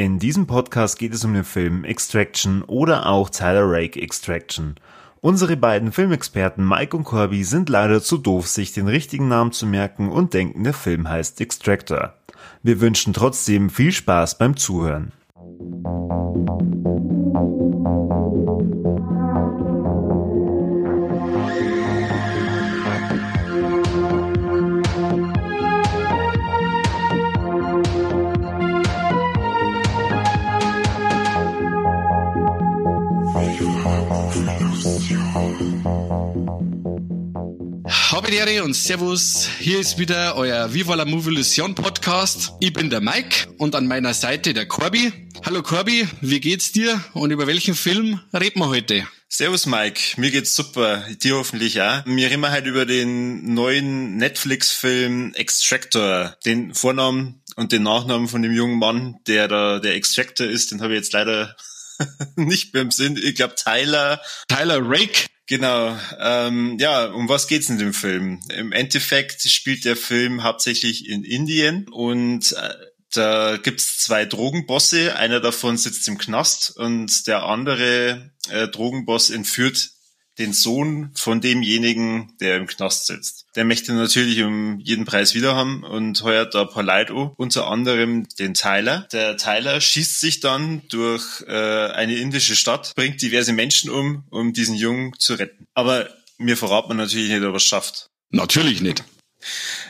In diesem Podcast geht es um den Film Extraction oder auch Tyler Rake Extraction. Unsere beiden Filmexperten Mike und Corby sind leider zu doof, sich den richtigen Namen zu merken und denken, der Film heißt Extractor. Wir wünschen trotzdem viel Spaß beim Zuhören. Habedere und Servus. Hier ist wieder euer Viva la Movilusion Podcast. Ich bin der Mike und an meiner Seite der Corby. Hallo Corby, wie geht's dir und über welchen Film reden wir heute? Servus Mike, mir geht's super, dir hoffentlich auch. Wir reden heute über den neuen Netflix-Film Extractor. Den Vornamen und den Nachnamen von dem jungen Mann, der da der Extractor ist, den habe ich jetzt leider nicht mehr im Sinn. Ich glaube Tyler. Tyler Rake. Genau. Ähm, ja, um was geht's in dem Film? Im Endeffekt spielt der Film hauptsächlich in Indien und äh, da gibt's zwei Drogenbosse. Einer davon sitzt im Knast und der andere äh, Drogenboss entführt den Sohn von demjenigen, der im Knast sitzt. Der möchte natürlich um jeden Preis wieder haben und heuert da ein paar Leute an, unter anderem den Tyler. Der Tyler schießt sich dann durch äh, eine indische Stadt, bringt diverse Menschen um, um diesen Jungen zu retten. Aber mir verraten man natürlich nicht, ob er es schafft. Natürlich nicht.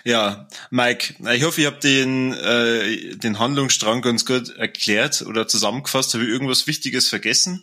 Ja, Mike, ich hoffe, ich habe den, äh, den Handlungsstrang ganz gut erklärt oder zusammengefasst. Habe ich irgendwas Wichtiges vergessen?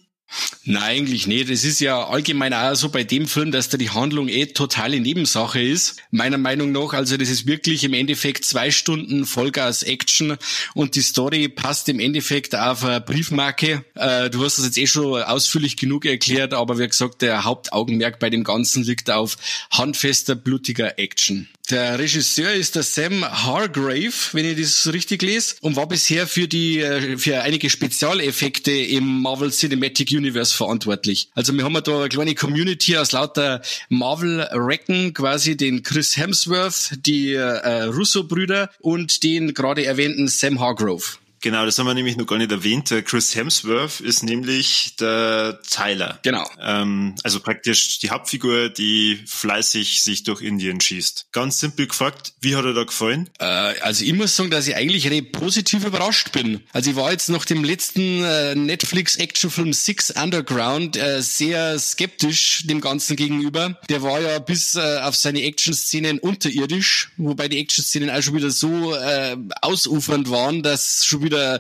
Nein, eigentlich nicht. Es ist ja allgemein auch so bei dem Film, dass da die Handlung eh totale Nebensache ist. Meiner Meinung nach, also das ist wirklich im Endeffekt zwei Stunden Vollgas Action und die Story passt im Endeffekt auf eine Briefmarke. Äh, du hast das jetzt eh schon ausführlich genug erklärt, aber wie gesagt, der Hauptaugenmerk bei dem Ganzen liegt auf handfester, blutiger Action. Der Regisseur ist der Sam Hargrave, wenn ich das richtig lese, und war bisher für die äh, für einige Spezialeffekte im Marvel Cinematic Universe verantwortlich. Also wir haben da eine kleine Community aus lauter Marvel-Recken, quasi den Chris Hemsworth, die äh, Russo-Brüder und den gerade erwähnten Sam Hargrave. Genau, das haben wir nämlich noch gar nicht erwähnt. Chris Hemsworth ist nämlich der Tyler. Genau. Ähm, also praktisch die Hauptfigur, die fleißig sich durch Indien schießt. Ganz simpel gefragt, wie hat er da gefallen? Äh, also ich muss sagen, dass ich eigentlich recht positiv überrascht bin. Also ich war jetzt nach dem letzten äh, Netflix-Actionfilm Six Underground äh, sehr skeptisch dem Ganzen gegenüber. Der war ja bis äh, auf seine Action-Szenen unterirdisch, wobei die Action-Szenen auch schon wieder so äh, ausufernd waren, dass schon wieder äh,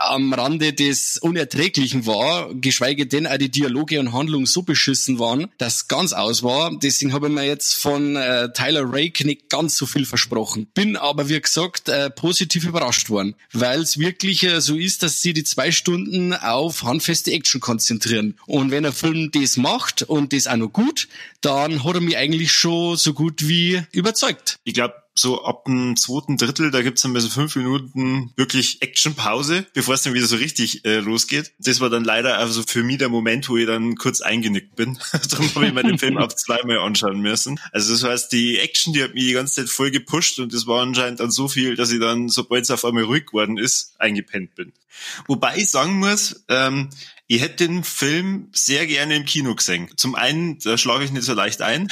am Rande des Unerträglichen war, geschweige denn auch die Dialoge und Handlungen so beschissen waren, dass ganz aus war. Deswegen habe ich mir jetzt von äh, Tyler Rake nicht ganz so viel versprochen. Bin aber, wie gesagt, äh, positiv überrascht worden, weil es wirklich äh, so ist, dass sie die zwei Stunden auf handfeste Action konzentrieren. Und wenn ein Film das macht und das auch noch gut, dann hat er mich eigentlich schon so gut wie überzeugt. Ich glaube, so ab dem zweiten Drittel, da gibt's dann mal so fünf Minuten wirklich Action-Pause, bevor es dann wieder so richtig äh, losgeht. Das war dann leider also für mich der Moment, wo ich dann kurz eingenickt bin. Darum habe ich mir den Film auch zweimal anschauen müssen. Also das heißt, die Action, die hat mich die ganze Zeit voll gepusht und das war anscheinend dann so viel, dass ich dann, sobald es auf einmal ruhig geworden ist, eingepennt bin. Wobei ich sagen muss, ähm, ich hätte den Film sehr gerne im Kino gesehen. Zum einen, da schlage ich nicht so leicht ein.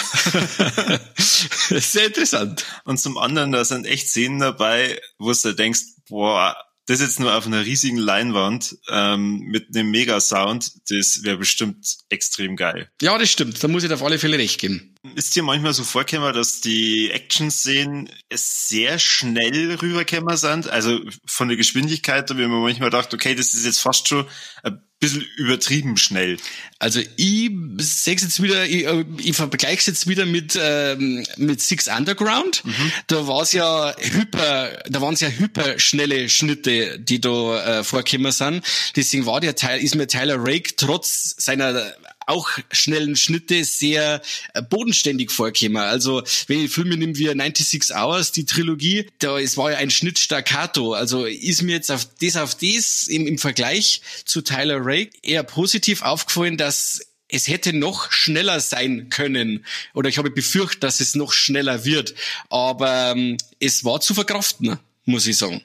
sehr interessant. Und zum anderen, da sind echt Szenen dabei, wo du denkst, boah, das jetzt nur auf einer riesigen Leinwand ähm, mit einem Mega-Sound, das wäre bestimmt extrem geil. Ja, das stimmt. Da muss ich auf alle Fälle recht geben. Ist dir manchmal so vorgekommen, dass die Action-Szenen sehr schnell rübergekommen sind? Also von der Geschwindigkeit, da wie man manchmal dachte, okay, das ist jetzt fast schon ein bisschen übertrieben schnell. Also ich sehe jetzt wieder, ich, äh, ich vergleiche es jetzt wieder mit ähm, mit Six Underground. Mhm. Da war es ja hyper, da waren es ja hyperschnelle Schnitte, die da äh, vorgekommen sind. Deswegen war der Teil, ist mir Tyler Rake trotz seiner auch schnellen Schnitte sehr äh, bodenständig vorkäme. Also wenn ich Filme nehme wie 96 Hours, die Trilogie, da es war ja ein Schnitt staccato. Also ist mir jetzt auf das auf das im, im Vergleich zu Tyler Rake eher positiv aufgefallen, dass es hätte noch schneller sein können oder ich habe befürchtet, dass es noch schneller wird, aber ähm, es war zu verkraften, muss ich sagen.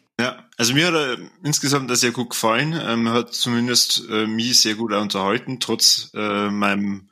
Also mir hat er insgesamt sehr gut gefallen. Ähm, hat zumindest äh, mich sehr gut unterhalten, trotz äh, meinem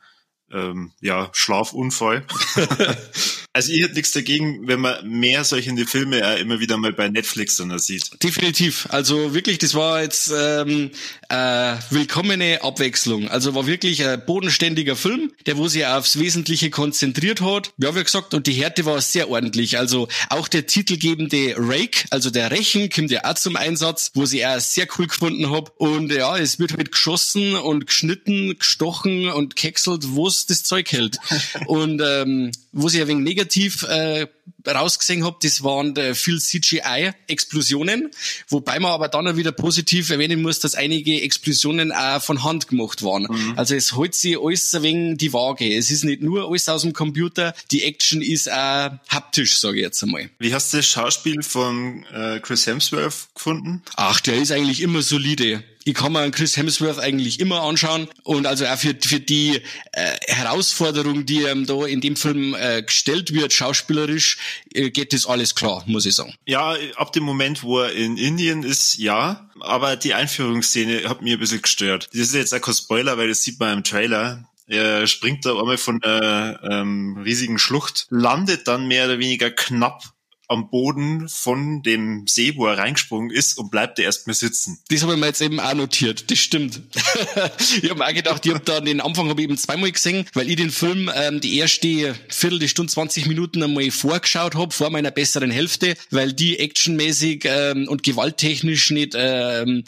ähm, ja, Schlafunfall. also ich hätte nichts dagegen, wenn man mehr solche Filme äh, immer wieder mal bei Netflix dann sieht. Definitiv. Also wirklich, das war jetzt ähm, äh, willkommene Abwechslung. Also war wirklich ein bodenständiger Film, der wo sich aufs Wesentliche konzentriert hat. Ja, wie gesagt, und die Härte war sehr ordentlich. Also auch der titelgebende Rake, also der Rechen, kommt ja auch zum Einsatz, wo ich auch sehr cool gefunden hab. Und ja, es wird halt geschossen und geschnitten, gestochen und kekselt, wo es das Zeug hält. und ähm, wo ich ein wenig negativ äh, rausgesehen hab, das waren äh, viel CGI-Explosionen, wobei man aber dann auch wieder positiv erwähnen muss, dass einige Explosionen auch von Hand gemacht waren. Mhm. Also es holt sich alles ein wenig die Waage. Es ist nicht nur alles aus dem Computer, die Action ist auch haptisch, sage ich jetzt einmal. Wie hast du das Schauspiel von äh, Chris Hemsworth gefunden? Ach, der ist eigentlich immer solide ich kann mir Chris Hemsworth eigentlich immer anschauen und also auch für, für die äh, Herausforderung, die ihm da in dem Film äh, gestellt wird, schauspielerisch, geht das alles klar, muss ich sagen. Ja, ab dem Moment, wo er in Indien ist, ja, aber die Einführungsszene hat mir ein bisschen gestört. Das ist jetzt auch kein Spoiler, weil das sieht man im Trailer. Er springt da einmal von einer ähm, riesigen Schlucht, landet dann mehr oder weniger knapp am Boden von dem See, wo er reingesprungen ist und bleibt er erstmal sitzen. Das habe ich mir jetzt eben auch notiert. Das stimmt. ich habe mir auch gedacht, ich habe da den Anfang habe ich eben zweimal gesehen, weil ich den Film ähm, die erste Viertelstunde, 20 Minuten einmal vorgeschaut habe, vor meiner besseren Hälfte, weil die actionmäßig ähm, und gewalttechnisch nicht ähm,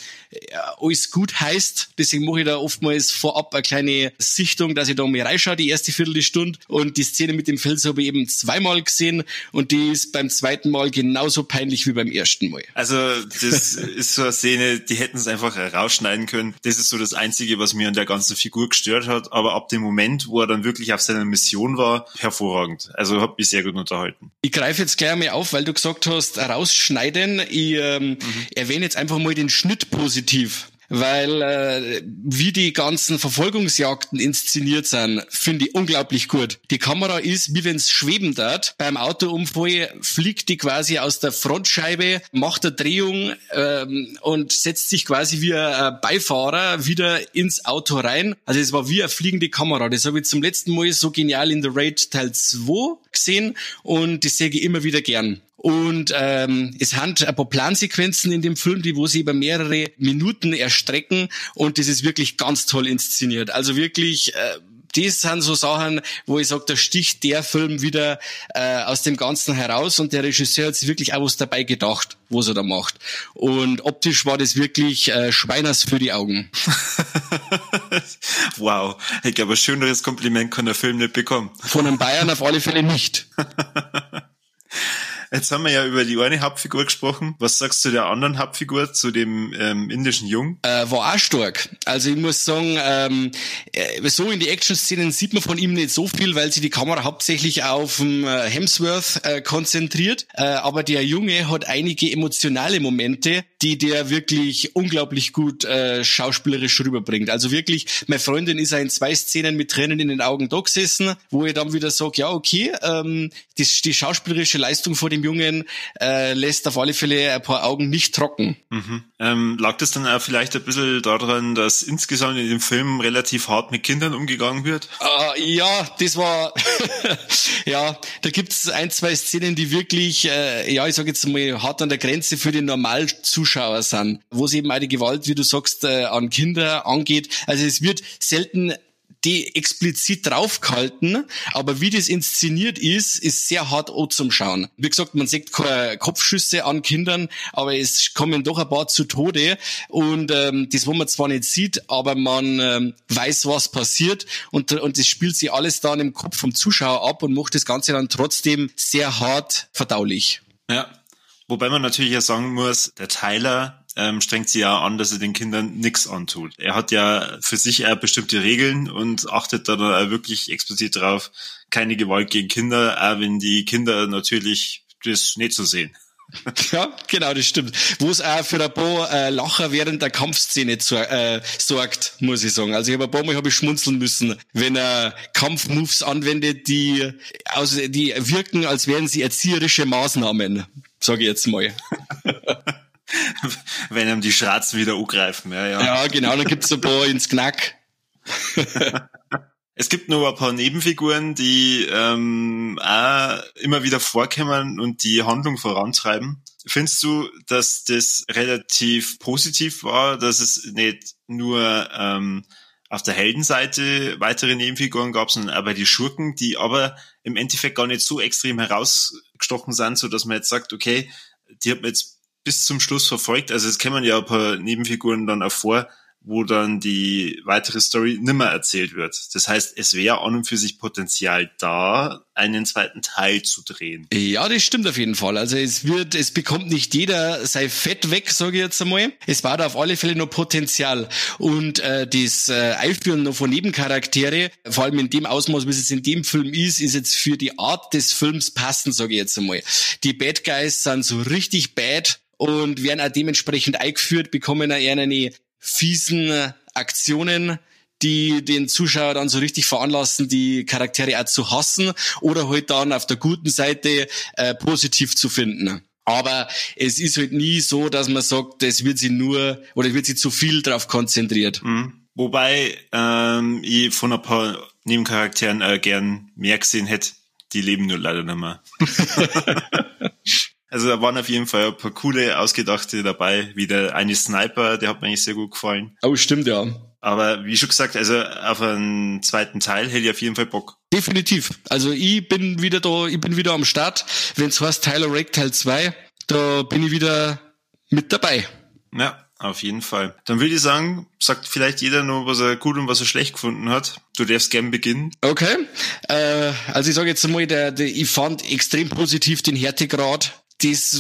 alles gut heißt. Deswegen mache ich da oftmals vorab eine kleine Sichtung, dass ich da mal reinschaue, die erste Viertelstunde. Und die Szene mit dem Fels habe ich eben zweimal gesehen und die ist beim zweiten zweiten Mal genauso peinlich wie beim ersten Mal. Also das ist so eine Szene, die hätten es einfach rausschneiden können. Das ist so das Einzige, was mir an der ganzen Figur gestört hat. Aber ab dem Moment, wo er dann wirklich auf seiner Mission war, hervorragend. Also hat mich sehr gut unterhalten. Ich greife jetzt gleich einmal auf, weil du gesagt hast, rausschneiden. Ich ähm, mhm. erwähne jetzt einfach mal den Schnitt positiv weil äh, wie die ganzen Verfolgungsjagden inszeniert sind, finde ich unglaublich gut. Die Kamera ist, wie wenn's schweben dort. Beim Autounfall fliegt die quasi aus der Frontscheibe, macht eine Drehung ähm, und setzt sich quasi wie ein Beifahrer wieder ins Auto rein. Also es war wie eine fliegende Kamera. Das habe ich zum letzten Mal so genial in The Raid Teil 2 gesehen und das sehe ich immer wieder gern. Und ähm, es hat ein paar Plansequenzen in dem Film, die wo sie über mehrere Minuten erstrecken und das ist wirklich ganz toll inszeniert. Also wirklich äh, das sind so Sachen, wo ich sage, da sticht der Film wieder äh, aus dem Ganzen heraus und der Regisseur hat sich wirklich auch was dabei gedacht, was er da macht. Und optisch war das wirklich äh, Schweiners für die Augen. wow, ich glaube, ein schöneres Kompliment kann der Film nicht bekommen. Von einem Bayern auf alle Fälle nicht. Jetzt haben wir ja über die eine Hauptfigur gesprochen. Was sagst du der anderen Hauptfigur, zu dem ähm, indischen Jungen? Äh, war auch stark. Also ich muss sagen, ähm, äh, so in die Action-Szenen sieht man von ihm nicht so viel, weil sich die Kamera hauptsächlich auf ähm, Hemsworth äh, konzentriert. Äh, aber der Junge hat einige emotionale Momente, die der wirklich unglaublich gut äh, schauspielerisch rüberbringt. Also wirklich, meine Freundin ist in zwei Szenen mit Tränen in den Augen da gesessen, wo ich dann wieder sage, ja okay, ähm, die, die schauspielerische Leistung vor dem dem Jungen äh, lässt auf alle Fälle ein paar Augen nicht trocken. Mhm. Ähm, lag das dann auch vielleicht ein bisschen daran, dass insgesamt in dem Film relativ hart mit Kindern umgegangen wird? Uh, ja, das war, ja, da gibt's ein, zwei Szenen, die wirklich, äh, ja, ich sage jetzt mal, hart an der Grenze für den Normalzuschauer sind, wo es eben auch die Gewalt, wie du sagst, äh, an Kinder angeht. Also es wird selten die explizit draufgehalten, aber wie das inszeniert ist, ist sehr hart zum Schauen. Wie gesagt, man sieht Kopfschüsse an Kindern, aber es kommen doch ein paar zu Tode und ähm, das, wo man zwar nicht sieht, aber man ähm, weiß, was passiert und, und das spielt sich alles dann im Kopf vom Zuschauer ab und macht das Ganze dann trotzdem sehr hart verdaulich. Ja, wobei man natürlich ja sagen muss, der Tyler ähm, strengt sie ja an, dass er den Kindern nichts antut. Er hat ja für sich eher bestimmte Regeln und achtet da dann wirklich explizit drauf, keine Gewalt gegen Kinder, auch wenn die Kinder natürlich das nicht so sehen. Ja, genau, das stimmt. Wo es auch für ein paar äh, Lacher während der Kampfszene zu, äh, sorgt, muss ich sagen. Also ich habe ein paar Mal hab ich schmunzeln müssen, wenn er Kampfmoves anwendet, die, also die wirken, als wären sie erzieherische Maßnahmen, sage ich jetzt mal. Wenn ihm die Schratzen wieder angreifen, ja, ja. Ja, genau, dann gibt's ein paar ins Knack. Es gibt nur ein paar Nebenfiguren, die ähm, auch immer wieder vorkommen und die Handlung vorantreiben. Findest du, dass das relativ positiv war, dass es nicht nur ähm, auf der Heldenseite weitere Nebenfiguren gab, sondern auch bei die Schurken, die aber im Endeffekt gar nicht so extrem herausgestochen sind, so dass man jetzt sagt, okay, die hat man jetzt bis zum Schluss verfolgt. Also es kämen ja ein paar Nebenfiguren dann auch vor, wo dann die weitere Story nimmer erzählt wird. Das heißt, es wäre an und für sich Potenzial da, einen zweiten Teil zu drehen. Ja, das stimmt auf jeden Fall. Also es wird, es bekommt nicht jeder sein Fett weg, sage ich jetzt einmal. Es war da auf alle Fälle noch Potenzial. Und äh, das äh, Einführen noch von Nebencharaktere, vor allem in dem Ausmaß, wie es jetzt in dem Film ist, ist jetzt für die Art des Films passend, sage ich jetzt einmal. Die Bad Guys sind so richtig bad und werden auch dementsprechend eingeführt, bekommen auch eher eine fiesen Aktionen, die den Zuschauer dann so richtig veranlassen, die Charaktere auch zu hassen oder halt dann auf der guten Seite äh, positiv zu finden. Aber es ist halt nie so, dass man sagt, es wird sie nur oder wird sie zu viel darauf konzentriert. Mhm. Wobei ähm, ich von ein paar Nebencharakteren äh, gern mehr gesehen hätte. Die leben nur leider nicht mehr. Also da waren auf jeden Fall ein paar coole, ausgedachte dabei, wie der eine Sniper, der hat mir eigentlich sehr gut gefallen. Oh, stimmt, ja. Aber wie schon gesagt, also auf einen zweiten Teil hätte ich auf jeden Fall Bock. Definitiv. Also ich bin wieder da, ich bin wieder am Start. Wenn es heißt Tyler Rake Teil 2, da bin ich wieder mit dabei. Ja, auf jeden Fall. Dann würde ich sagen, sagt vielleicht jeder nur, was er gut und was er schlecht gefunden hat. Du darfst gern beginnen. Okay. Äh, also ich sage jetzt mal, der, der, ich fand extrem positiv den Härtegrad das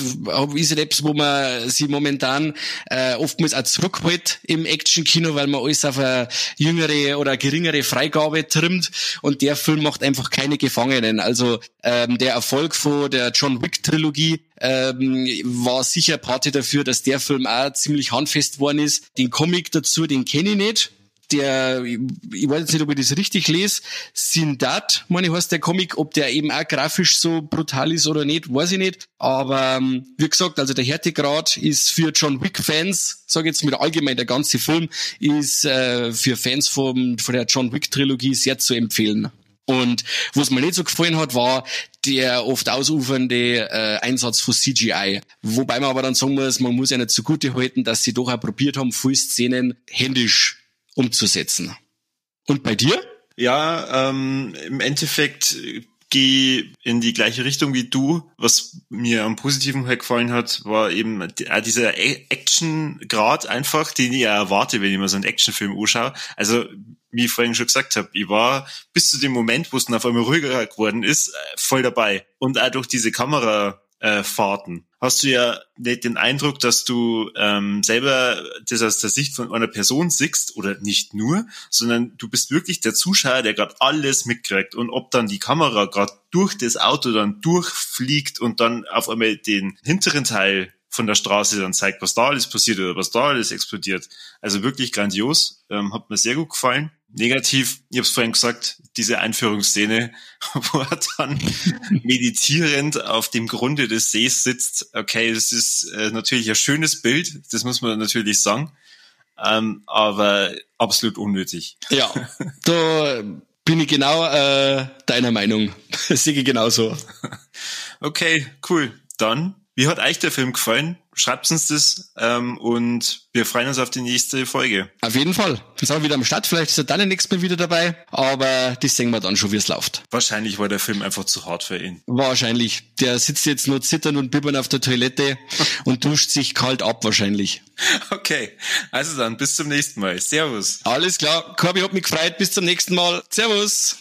ist etwas, wo man sich momentan äh, oftmals auch zurückhält im Action-Kino, weil man alles auf eine jüngere oder geringere Freigabe trimmt und der Film macht einfach keine Gefangenen. Also ähm, der Erfolg von der John Wick-Trilogie ähm, war sicher Party dafür, dass der Film auch ziemlich handfest worden ist. Den Comic dazu, den kenne ich nicht der, ich weiß jetzt nicht, ob ich das richtig lese, Sindat, meine heißt der Comic, ob der eben auch grafisch so brutal ist oder nicht, weiß ich nicht. Aber ähm, wie gesagt, also der Härtegrad ist für John Wick-Fans, sage jetzt mit allgemein, der ganze Film ist äh, für Fans vom, von der John Wick-Trilogie sehr zu empfehlen. Und was mir nicht so gefallen hat, war der oft ausufernde äh, Einsatz von CGI. Wobei man aber dann sagen muss, man muss ja nicht zugute halten, dass sie doch auch probiert haben, viele Szenen händisch umzusetzen. Und bei dir? Ja, ähm, im Endeffekt gehe in die gleiche Richtung wie du. Was mir am positiven halt gefallen hat, war eben dieser Action-Grad einfach, den ich erwarte, wenn ich mir so einen Actionfilm anschaue. Also, wie ich vorhin schon gesagt habe, ich war bis zu dem Moment, wo es dann auf einmal ruhiger geworden ist, voll dabei. Und auch durch diese Kamerafahrten hast du ja nicht den Eindruck, dass du ähm, selber das aus der Sicht von einer Person siehst oder nicht nur, sondern du bist wirklich der Zuschauer, der gerade alles mitkriegt und ob dann die Kamera gerade durch das Auto dann durchfliegt und dann auf einmal den hinteren Teil von der Straße dann zeigt, was da alles passiert oder was da alles explodiert. Also wirklich grandios, ähm, hat mir sehr gut gefallen. Negativ, ich habe es vorhin gesagt, diese Einführungsszene, wo er dann meditierend auf dem Grunde des Sees sitzt. Okay, das ist äh, natürlich ein schönes Bild, das muss man natürlich sagen, ähm, aber absolut unnötig. Ja, da bin ich genau äh, deiner Meinung. Das sehe ich genauso. Okay, cool. Dann wie hat euch der Film gefallen? Schreibt uns das ähm, und wir freuen uns auf die nächste Folge. Auf jeden Fall. Dann sind wir wieder am Start. Vielleicht ist er dann nächstes Mal wieder dabei, aber das sehen wir dann schon, wie es läuft. Wahrscheinlich war der Film einfach zu hart für ihn. Wahrscheinlich. Der sitzt jetzt nur zittern und bibbern auf der Toilette und duscht sich kalt ab wahrscheinlich. Okay, also dann bis zum nächsten Mal. Servus. Alles klar. Corby hat mich gefreut. Bis zum nächsten Mal. Servus.